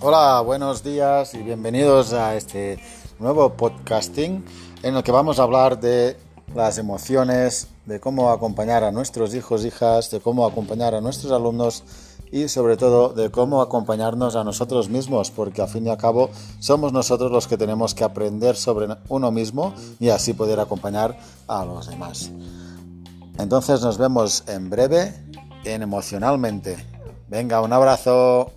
Hola, buenos días y bienvenidos a este nuevo podcasting en el que vamos a hablar de las emociones, de cómo acompañar a nuestros hijos, hijas, de cómo acompañar a nuestros alumnos y sobre todo de cómo acompañarnos a nosotros mismos, porque al fin y al cabo somos nosotros los que tenemos que aprender sobre uno mismo y así poder acompañar a los demás. Entonces nos vemos en breve en emocionalmente. Venga, un abrazo.